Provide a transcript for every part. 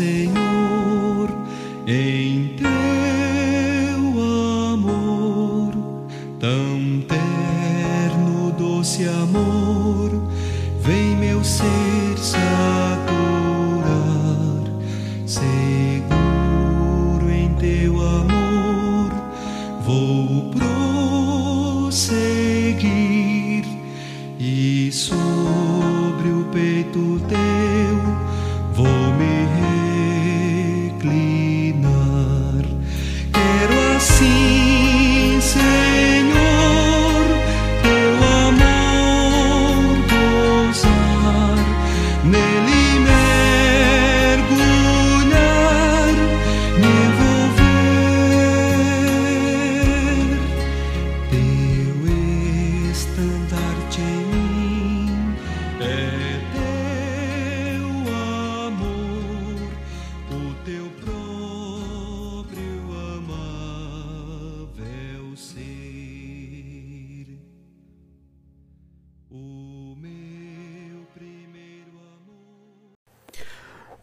Imerso, ó Senhor, nele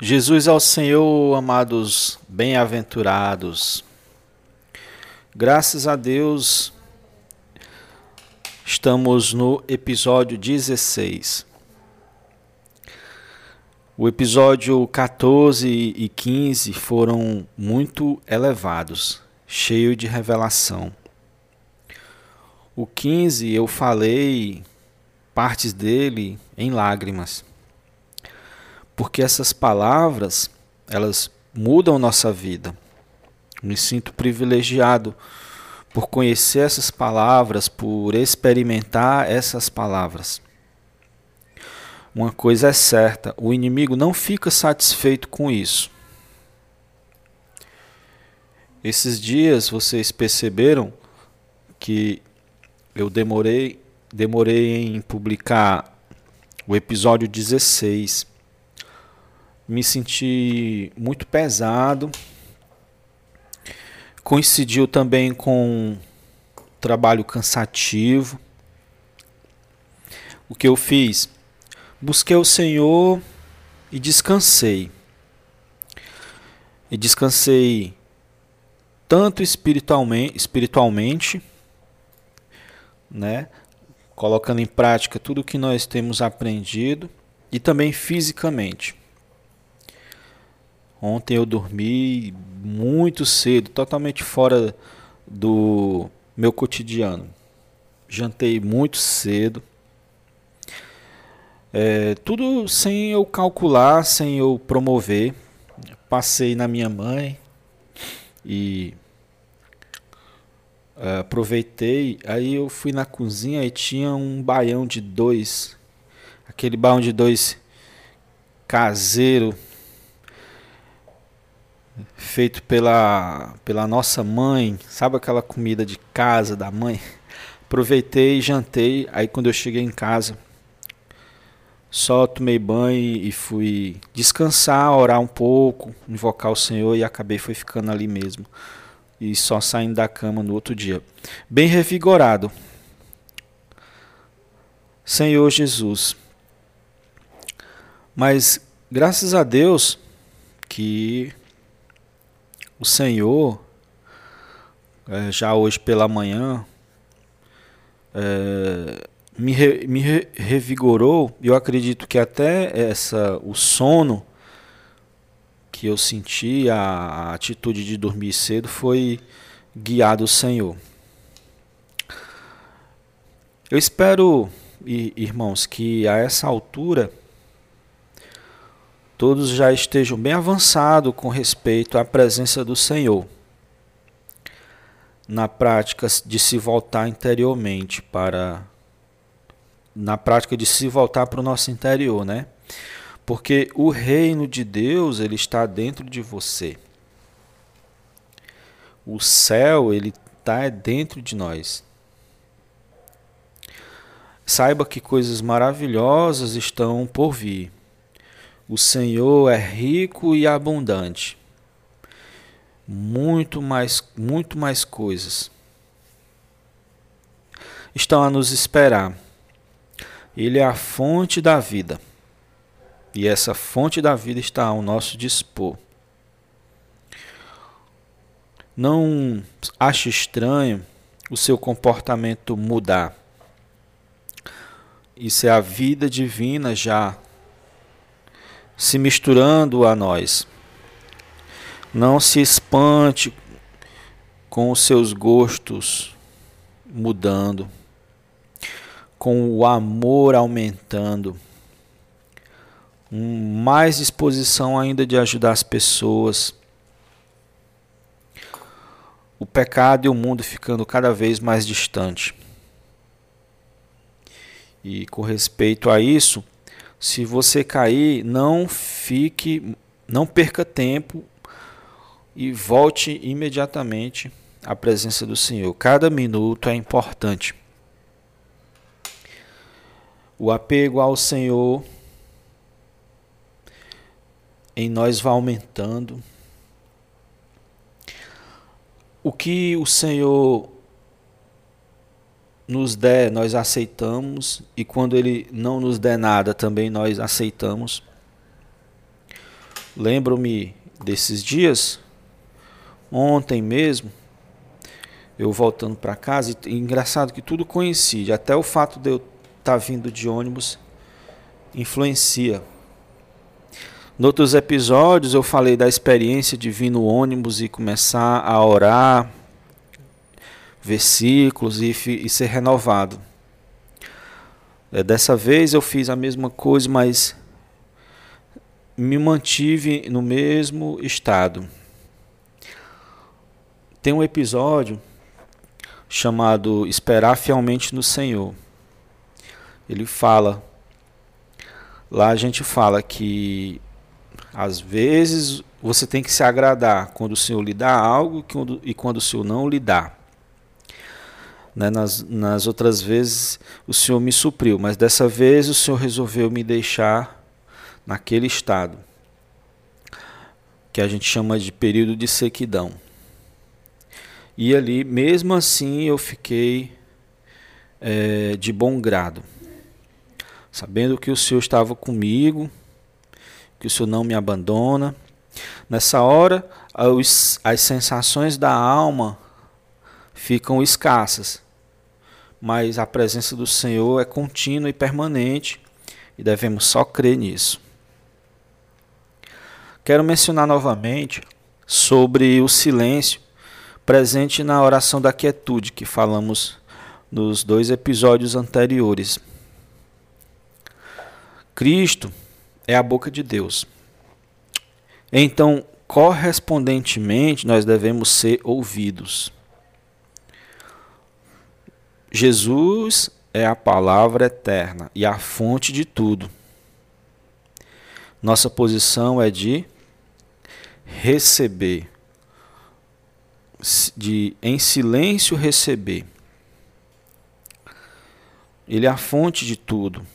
Jesus ao Senhor, amados bem-aventurados. Graças a Deus, estamos no episódio 16. O episódio 14 e 15 foram muito elevados, cheio de revelação. O 15 eu falei partes dele em lágrimas porque essas palavras elas mudam nossa vida. Me sinto privilegiado por conhecer essas palavras, por experimentar essas palavras. Uma coisa é certa, o inimigo não fica satisfeito com isso. Esses dias vocês perceberam que eu demorei, demorei em publicar o episódio 16 me senti muito pesado. Coincidiu também com trabalho cansativo. O que eu fiz? Busquei o Senhor e descansei. E descansei tanto espiritualmente, espiritualmente, né, colocando em prática tudo o que nós temos aprendido e também fisicamente. Ontem eu dormi muito cedo, totalmente fora do meu cotidiano. Jantei muito cedo. É, tudo sem eu calcular, sem eu promover. Passei na minha mãe e é, aproveitei. Aí eu fui na cozinha e tinha um baião de dois. Aquele baião de dois caseiro feito pela, pela nossa mãe, sabe aquela comida de casa da mãe? Aproveitei, jantei, aí quando eu cheguei em casa, só tomei banho e fui descansar, orar um pouco, invocar o Senhor e acabei foi ficando ali mesmo. E só saindo da cama no outro dia. Bem revigorado. Senhor Jesus. Mas graças a Deus que o Senhor, é, já hoje pela manhã, é, me, re, me re, revigorou. Eu acredito que até essa, o sono que eu senti, a, a atitude de dormir cedo, foi guiado o Senhor. Eu espero, irmãos, que a essa altura todos já estejam bem avançados com respeito à presença do Senhor, na prática de se voltar interiormente para na prática de se voltar para o nosso interior, né? Porque o reino de Deus, ele está dentro de você. O céu, ele está dentro de nós. Saiba que coisas maravilhosas estão por vir. O Senhor é rico e abundante. Muito mais, muito mais coisas estão a nos esperar. Ele é a fonte da vida. E essa fonte da vida está ao nosso dispor. Não ache estranho o seu comportamento mudar. Isso é a vida divina já se misturando a nós. Não se espante com os seus gostos mudando, com o amor aumentando, um, mais disposição ainda de ajudar as pessoas. O pecado e o mundo ficando cada vez mais distante. E com respeito a isso, se você cair, não fique, não perca tempo e volte imediatamente à presença do Senhor. Cada minuto é importante. O apego ao Senhor em nós vai aumentando. O que o Senhor nos der, nós aceitamos, e quando Ele não nos der nada, também nós aceitamos. Lembro-me desses dias Ontem mesmo, eu voltando para casa, e engraçado que tudo coincide, até o fato de eu estar tá vindo de ônibus influencia. Em outros episódios eu falei da experiência de vir no ônibus e começar a orar versículos e, e ser renovado. É, dessa vez eu fiz a mesma coisa, mas me mantive no mesmo estado. Tem um episódio chamado Esperar Fielmente no Senhor. Ele fala, lá a gente fala que às vezes você tem que se agradar quando o Senhor lhe dá algo e quando o Senhor não lhe dá. Né? Nas, nas outras vezes o Senhor me supriu, mas dessa vez o Senhor resolveu me deixar naquele estado que a gente chama de período de sequidão. E ali, mesmo assim, eu fiquei é, de bom grado, sabendo que o Senhor estava comigo, que o Senhor não me abandona. Nessa hora, as, as sensações da alma ficam escassas, mas a presença do Senhor é contínua e permanente e devemos só crer nisso. Quero mencionar novamente sobre o silêncio presente na oração da quietude que falamos nos dois episódios anteriores. Cristo é a boca de Deus. Então, correspondentemente, nós devemos ser ouvidos. Jesus é a palavra eterna e a fonte de tudo. Nossa posição é de receber de em silêncio receber. Ele é a fonte de tudo.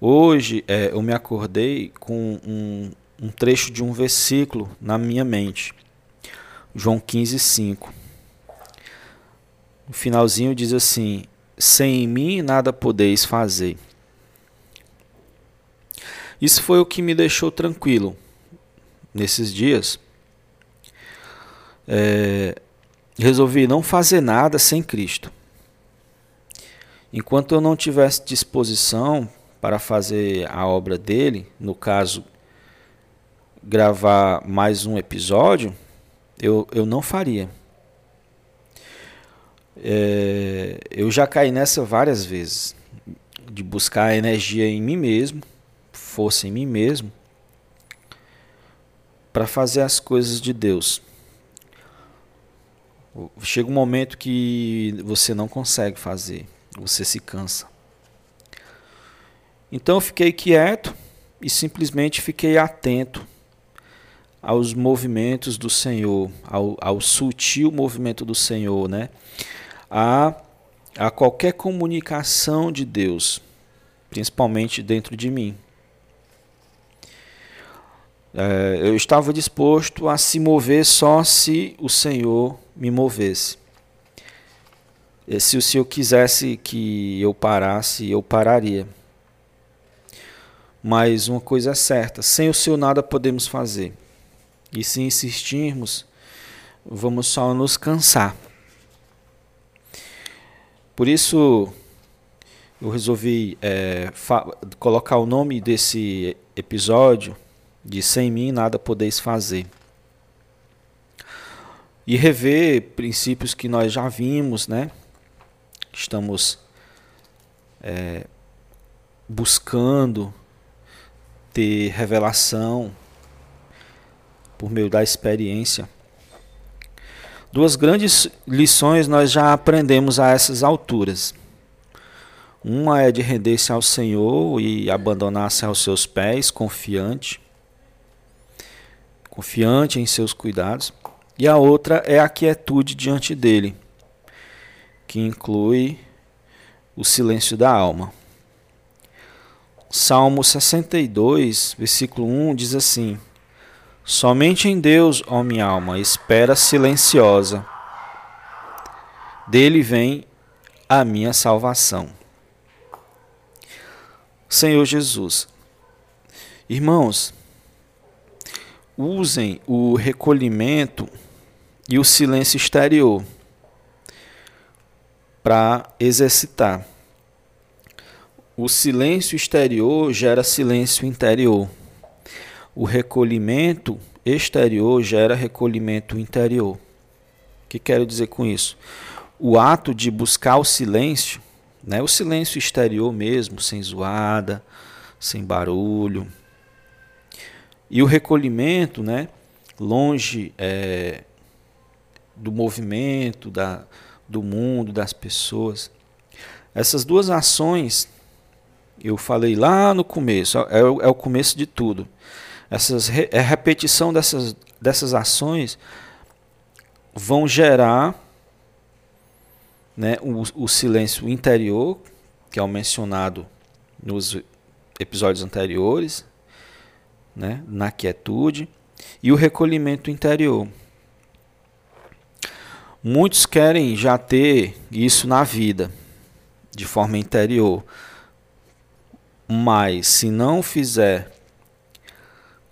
Hoje é, eu me acordei com um, um, trecho de um versículo na minha mente. João 15, 5. No finalzinho diz assim: Sem mim nada podeis fazer. Isso foi o que me deixou tranquilo nesses dias é, resolvi não fazer nada sem Cristo. Enquanto eu não tivesse disposição para fazer a obra dele, no caso, gravar mais um episódio, eu, eu não faria. É, eu já caí nessa várias vezes, de buscar energia em mim mesmo, força em mim mesmo, para fazer as coisas de Deus. Chega um momento que você não consegue fazer, você se cansa. Então eu fiquei quieto e simplesmente fiquei atento aos movimentos do Senhor, ao, ao sutil movimento do Senhor, né? A, a qualquer comunicação de Deus, principalmente dentro de mim. É, eu estava disposto a se mover só se o Senhor me movesse. E se o Senhor quisesse que eu parasse, eu pararia. Mas uma coisa é certa: sem o Senhor nada podemos fazer. E se insistirmos, vamos só nos cansar. Por isso, eu resolvi é, colocar o nome desse episódio de Sem mim nada podeis fazer. E rever princípios que nós já vimos, né? Estamos é, buscando ter revelação por meio da experiência. Duas grandes lições nós já aprendemos a essas alturas. Uma é de render-se ao Senhor e abandonar-se aos seus pés, confiante, confiante em seus cuidados. E a outra é a quietude diante dele, que inclui o silêncio da alma. Salmo 62, versículo 1 diz assim: Somente em Deus, ó minha alma, espera silenciosa. Dele vem a minha salvação. Senhor Jesus. Irmãos, usem o recolhimento e o silêncio exterior para exercitar. O silêncio exterior gera silêncio interior. O recolhimento exterior gera recolhimento interior. O que quero dizer com isso? O ato de buscar o silêncio, né, o silêncio exterior mesmo, sem zoada, sem barulho, e o recolhimento, né, longe é, do movimento, da, do mundo, das pessoas. Essas duas ações, eu falei lá no começo, é, é o começo de tudo essas é a repetição dessas, dessas ações vão gerar né, o, o silêncio interior, que é o mencionado nos episódios anteriores, né, na quietude, e o recolhimento interior. Muitos querem já ter isso na vida, de forma interior, mas se não fizer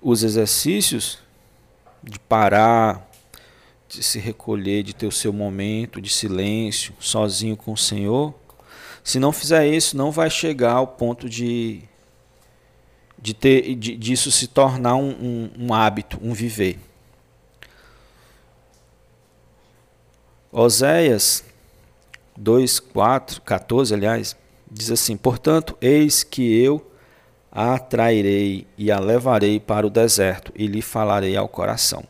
os exercícios de parar, de se recolher, de ter o seu momento de silêncio, sozinho com o Senhor, se não fizer isso, não vai chegar ao ponto de, de ter, de, disso se tornar um, um, um hábito, um viver. Oséias 2, 4, 14, aliás, diz assim: Portanto, eis que eu a atrairei e a levarei para o deserto e lhe falarei ao coração.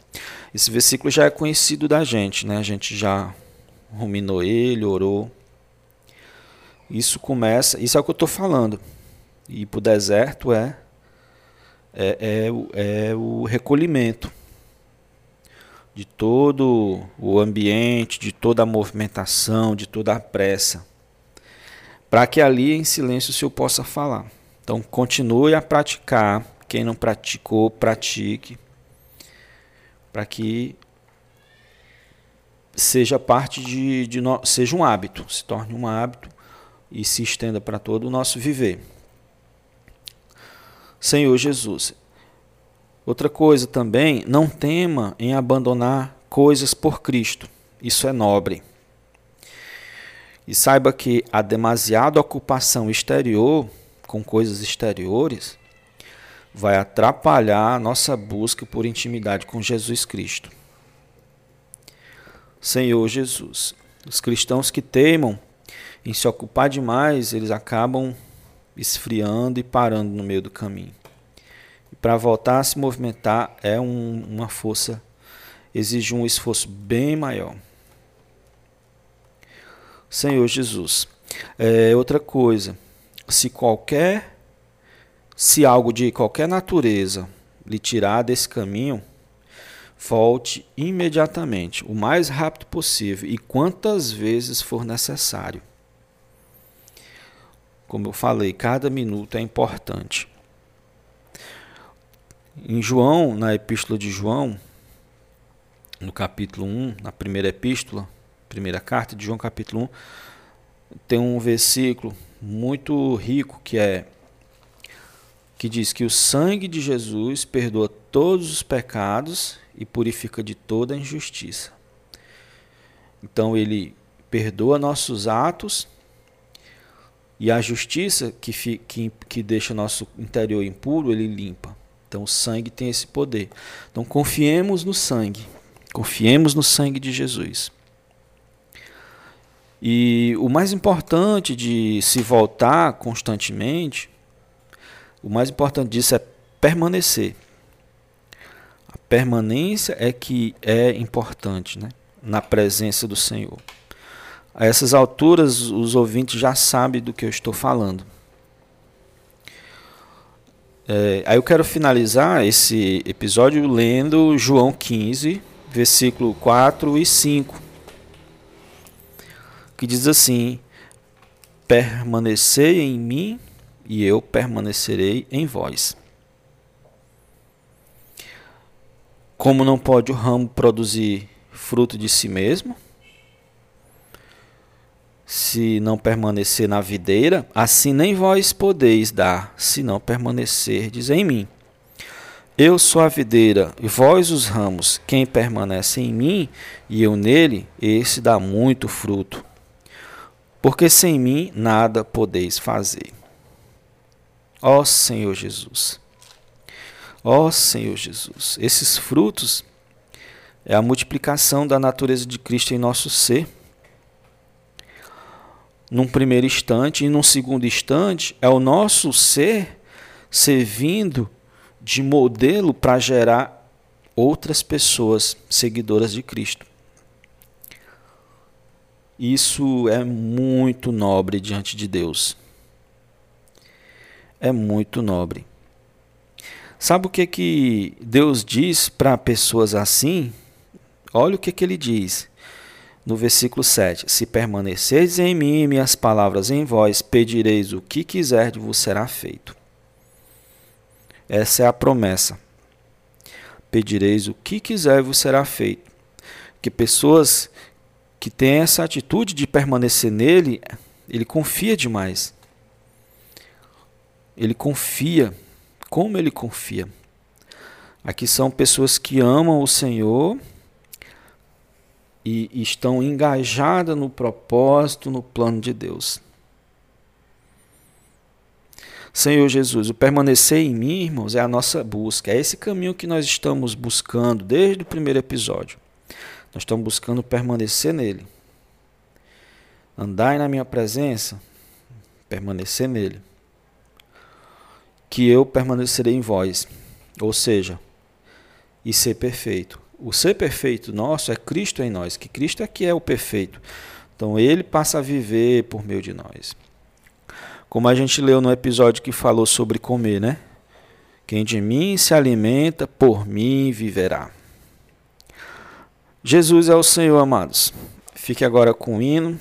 Esse versículo já é conhecido da gente, né? A gente já ruminou ele, orou. Isso começa, isso é o que eu estou falando. Ir para o deserto é, é, é, é o recolhimento de todo o ambiente, de toda a movimentação, de toda a pressa, para que ali em silêncio o Senhor possa falar. Então continue a praticar. Quem não praticou, pratique. Para que seja parte de, de no, seja um hábito, se torne um hábito e se estenda para todo o nosso viver. Senhor Jesus. Outra coisa também, não tema em abandonar coisas por Cristo. Isso é nobre. E saiba que a demasiada ocupação exterior com coisas exteriores, vai atrapalhar a nossa busca por intimidade com Jesus Cristo. Senhor Jesus, os cristãos que teimam em se ocupar demais, eles acabam esfriando e parando no meio do caminho. E para voltar a se movimentar é um, uma força, exige um esforço bem maior. Senhor Jesus, é outra coisa, se qualquer se algo de qualquer natureza lhe tirar desse caminho, volte imediatamente, o mais rápido possível e quantas vezes for necessário. Como eu falei, cada minuto é importante. Em João, na epístola de João, no capítulo 1, na primeira epístola, primeira carta de João, capítulo 1, tem um versículo muito rico que é que diz que o sangue de Jesus perdoa todos os pecados e purifica de toda a injustiça. Então ele perdoa nossos atos e a justiça que, que, que deixa nosso interior impuro, ele limpa. Então o sangue tem esse poder. Então confiemos no sangue. Confiemos no sangue de Jesus. E o mais importante de se voltar constantemente, o mais importante disso é permanecer. A permanência é que é importante, né? Na presença do Senhor. A essas alturas, os ouvintes já sabem do que eu estou falando. É, aí eu quero finalizar esse episódio lendo João 15, versículo 4 e 5 que diz assim: Permanecei em mim e eu permanecerei em vós. Como não pode o ramo produzir fruto de si mesmo, se não permanecer na videira, assim nem vós podeis dar, se não permanecerdes em mim. Eu sou a videira e vós os ramos. Quem permanece em mim e eu nele, esse dá muito fruto porque sem mim nada podeis fazer. Ó Senhor Jesus, ó Senhor Jesus, esses frutos é a multiplicação da natureza de Cristo em nosso ser. Num primeiro instante e num segundo instante, é o nosso ser servindo de modelo para gerar outras pessoas seguidoras de Cristo. Isso é muito nobre diante de Deus. É muito nobre. Sabe o que que Deus diz para pessoas assim? Olha o que que ele diz no versículo 7: Se permaneceis em mim e minhas palavras em vós, pedireis o que quiserdes, vos será feito. Essa é a promessa. Pedireis o que quiser, vos será feito. Que pessoas que tem essa atitude de permanecer nele, ele confia demais. Ele confia. Como ele confia? Aqui são pessoas que amam o Senhor e estão engajadas no propósito, no plano de Deus. Senhor Jesus, o permanecer em mim, irmãos, é a nossa busca. É esse caminho que nós estamos buscando desde o primeiro episódio. Nós estamos buscando permanecer nele. Andai na minha presença, permanecer nele. Que eu permanecerei em vós. Ou seja, e ser perfeito. O ser perfeito nosso é Cristo em nós, que Cristo é que é o perfeito. Então ele passa a viver por meio de nós. Como a gente leu no episódio que falou sobre comer, né? Quem de mim se alimenta, por mim viverá. Jesus é o Senhor, amados. Fique agora com o hino.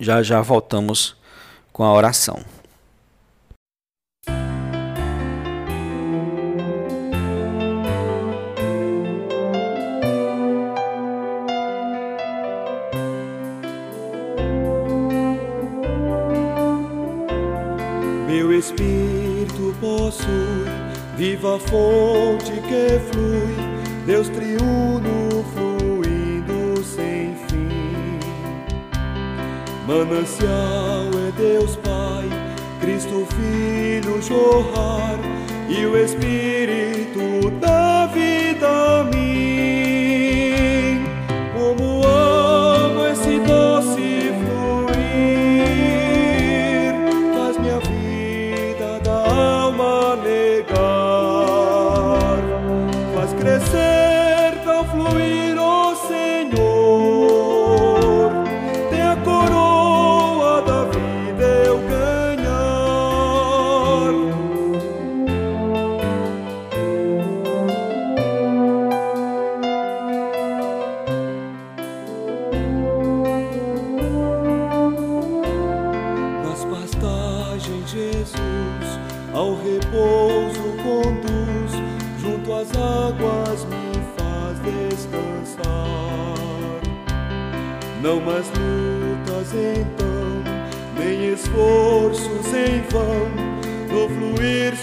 Já já voltamos com a oração. Meu espírito possui viva fonte que flui, Deus triuno Manancial é Deus Pai, Cristo Filho jorrar e o Espírito da Mais lutas então, nem esforços em vão no fluir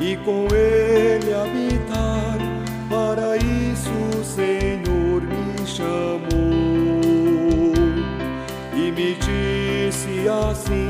e com ele habitar. Para isso o Senhor me chamou e me disse assim: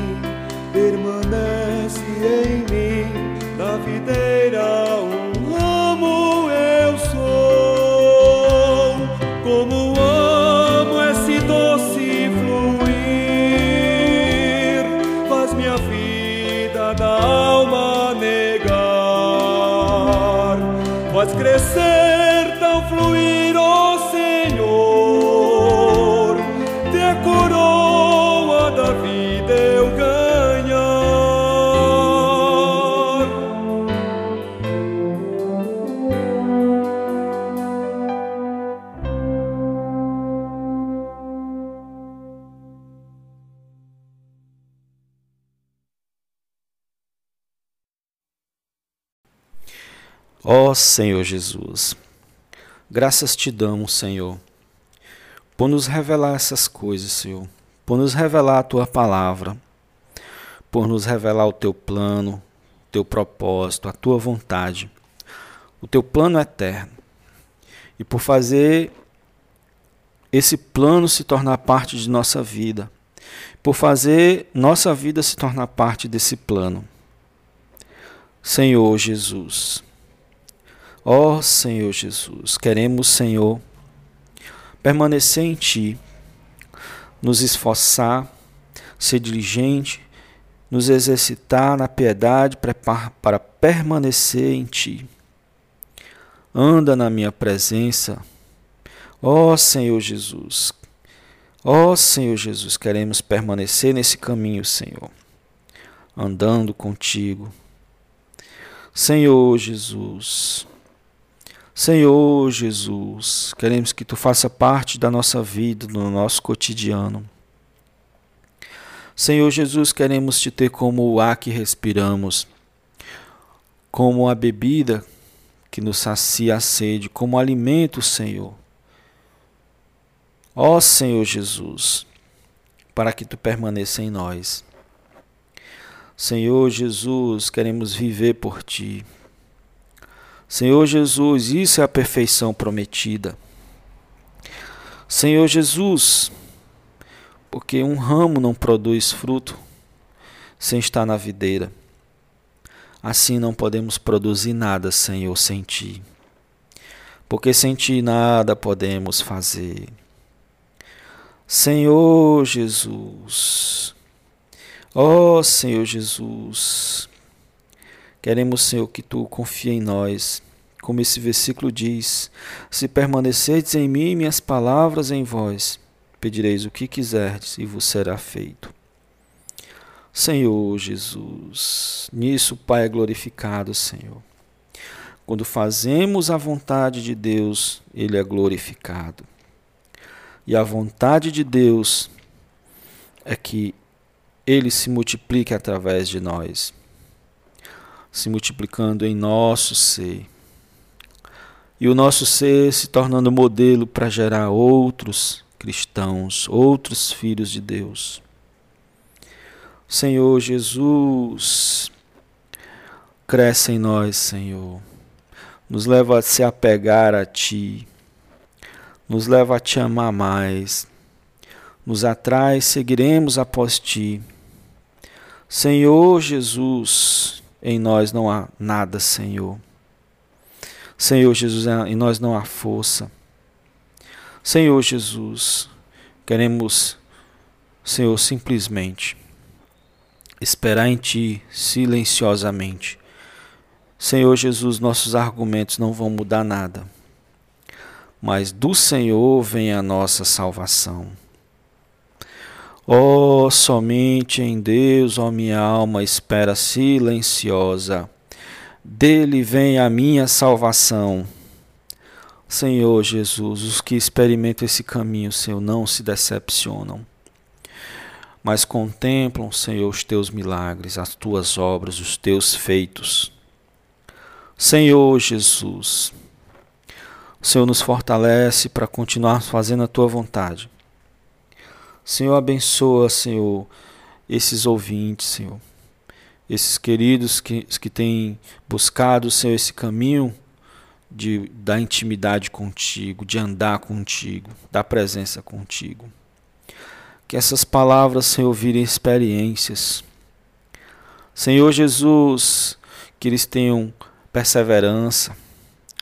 Senhor Jesus, graças te damos, Senhor, por nos revelar essas coisas, Senhor, por nos revelar a tua palavra, por nos revelar o teu plano, o teu propósito, a tua vontade, o teu plano eterno, e por fazer esse plano se tornar parte de nossa vida, por fazer nossa vida se tornar parte desse plano. Senhor Jesus, Ó oh, Senhor Jesus, queremos, Senhor, permanecer em Ti, nos esforçar, ser diligente, nos exercitar na piedade para permanecer em Ti. Anda na minha presença, ó oh, Senhor Jesus. Ó oh, Senhor Jesus, queremos permanecer nesse caminho, Senhor, andando contigo. Senhor Jesus, Senhor Jesus, queremos que tu faça parte da nossa vida, do nosso cotidiano. Senhor Jesus, queremos te ter como o ar que respiramos, como a bebida que nos sacia a sede, como alimento, Senhor. Ó Senhor Jesus, para que tu permaneça em nós. Senhor Jesus, queremos viver por ti. Senhor Jesus, isso é a perfeição prometida. Senhor Jesus, porque um ramo não produz fruto sem estar na videira. Assim não podemos produzir nada, Senhor, sem ti. Porque sem ti nada podemos fazer. Senhor Jesus, ó oh, Senhor Jesus, Queremos, Senhor, que tu confie em nós. Como esse versículo diz: Se permanecerdes em mim, minhas palavras em vós, pedireis o que quiserdes e vos será feito. Senhor Jesus, nisso o Pai é glorificado, Senhor. Quando fazemos a vontade de Deus, Ele é glorificado. E a vontade de Deus é que Ele se multiplique através de nós se multiplicando em nosso ser. E o nosso ser se tornando modelo para gerar outros cristãos, outros filhos de Deus. Senhor Jesus, cresce em nós, Senhor. Nos leva a se apegar a Ti. Nos leva a Te amar mais. Nos atrai, seguiremos após Ti. Senhor Jesus, em nós não há nada, Senhor. Senhor Jesus, em nós não há força. Senhor Jesus, queremos, Senhor, simplesmente esperar em Ti silenciosamente, Senhor Jesus, nossos argumentos não vão mudar nada, mas do Senhor vem a nossa salvação. Ó, oh, somente em Deus, ó oh, minha alma espera silenciosa, dele vem a minha salvação. Senhor Jesus, os que experimentam esse caminho, Senhor, não se decepcionam, mas contemplam, Senhor, os teus milagres, as tuas obras, os teus feitos. Senhor Jesus, o Senhor nos fortalece para continuar fazendo a tua vontade. Senhor, abençoa, Senhor, esses ouvintes, Senhor. Esses queridos que, que têm buscado, Senhor, esse caminho de, da intimidade contigo, de andar contigo, da presença contigo. Que essas palavras, Senhor, virem experiências. Senhor Jesus, que eles tenham perseverança,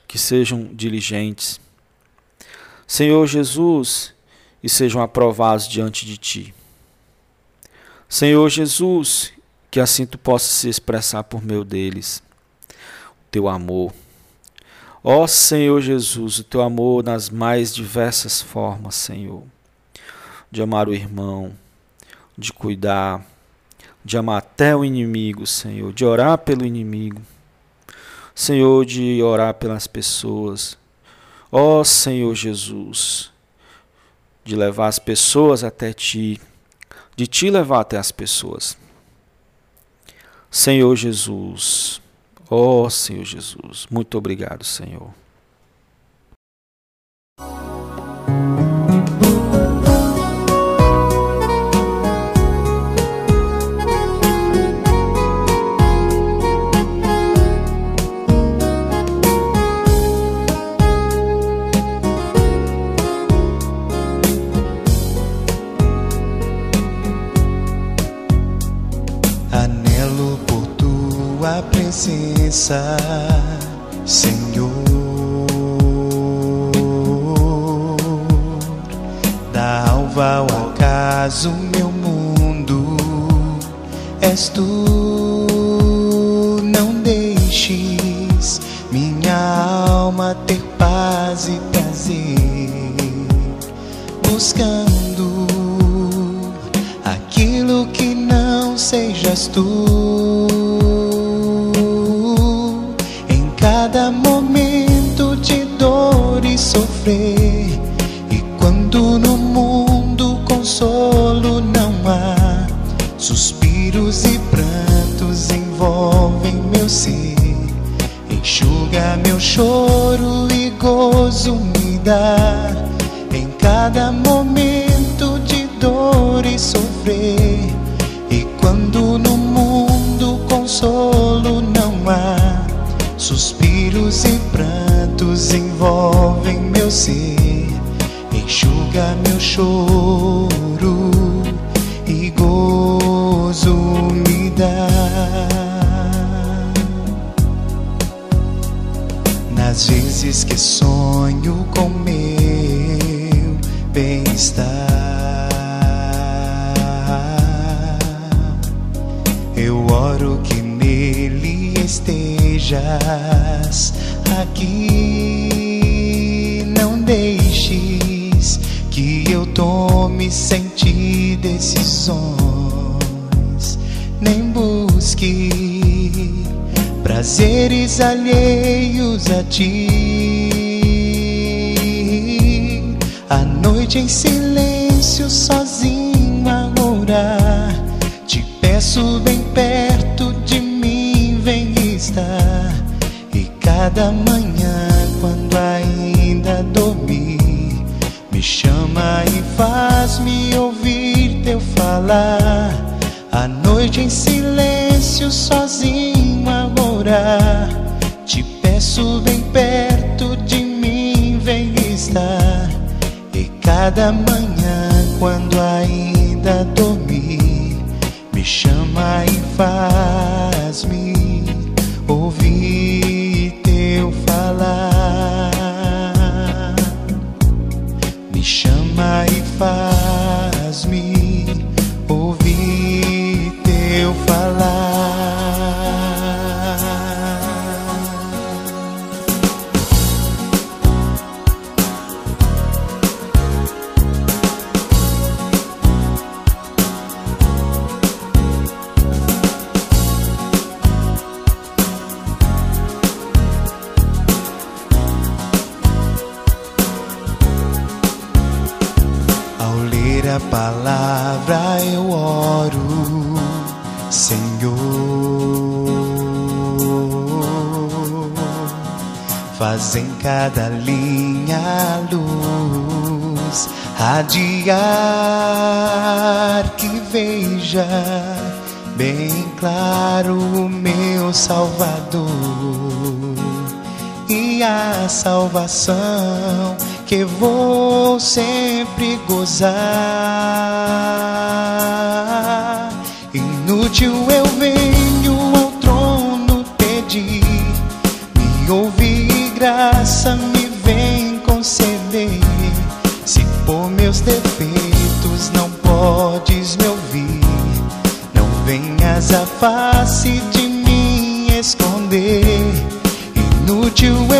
que sejam diligentes. Senhor Jesus, e sejam aprovados diante de ti. Senhor Jesus, que assim tu possas se expressar por meio deles, o teu amor. Ó Senhor Jesus, o teu amor nas mais diversas formas, Senhor, de amar o irmão, de cuidar, de amar até o inimigo, Senhor, de orar pelo inimigo Senhor, de orar pelas pessoas. Ó Senhor Jesus, de levar as pessoas até ti, de te levar até as pessoas. Senhor Jesus, ó oh, Senhor Jesus, muito obrigado, Senhor. Presença, Senhor. Da alva ao acaso, meu mundo és tu. Não deixes minha alma ter paz e prazer, buscando aquilo que não sejas tu. E quando no mundo consolo não há, suspiros e prantos envolvem meu ser. Enxuga meu choro e gozo me dá. Em cada momento de dor e sofrer. E quando no mundo consolo não há Suspiros e prantos envolvem meu ser, enxuga meu choro e gozo me dá. Nas vezes que sonho com meu bem-estar, eu oro que nele esteja estejas aqui. Tome sem ti decisões, nem busque prazeres alheios a ti. A noite em silêncio, sozinho a orar, te peço bem perto de mim, vem estar. E cada palavra eu oro, Senhor. Faz em cada linha luz radiar que veja bem claro o meu Salvador e a salvação que vou sempre gozar. Inútil eu venho ao trono pedir, me ouvir graça me vem conceder. Se por meus defeitos não podes me ouvir, não venhas a face de mim esconder. Inútil eu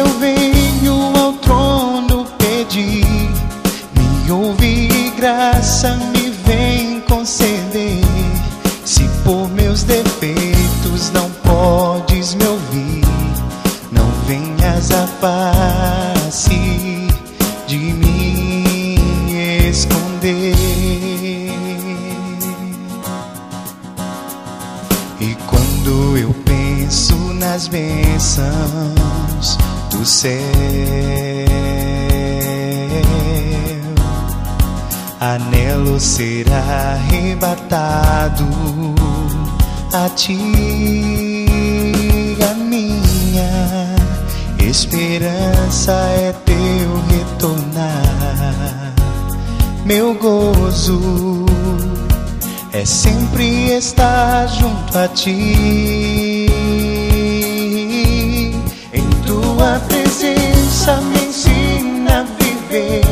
a ti. Em tua presença me ensina a viver.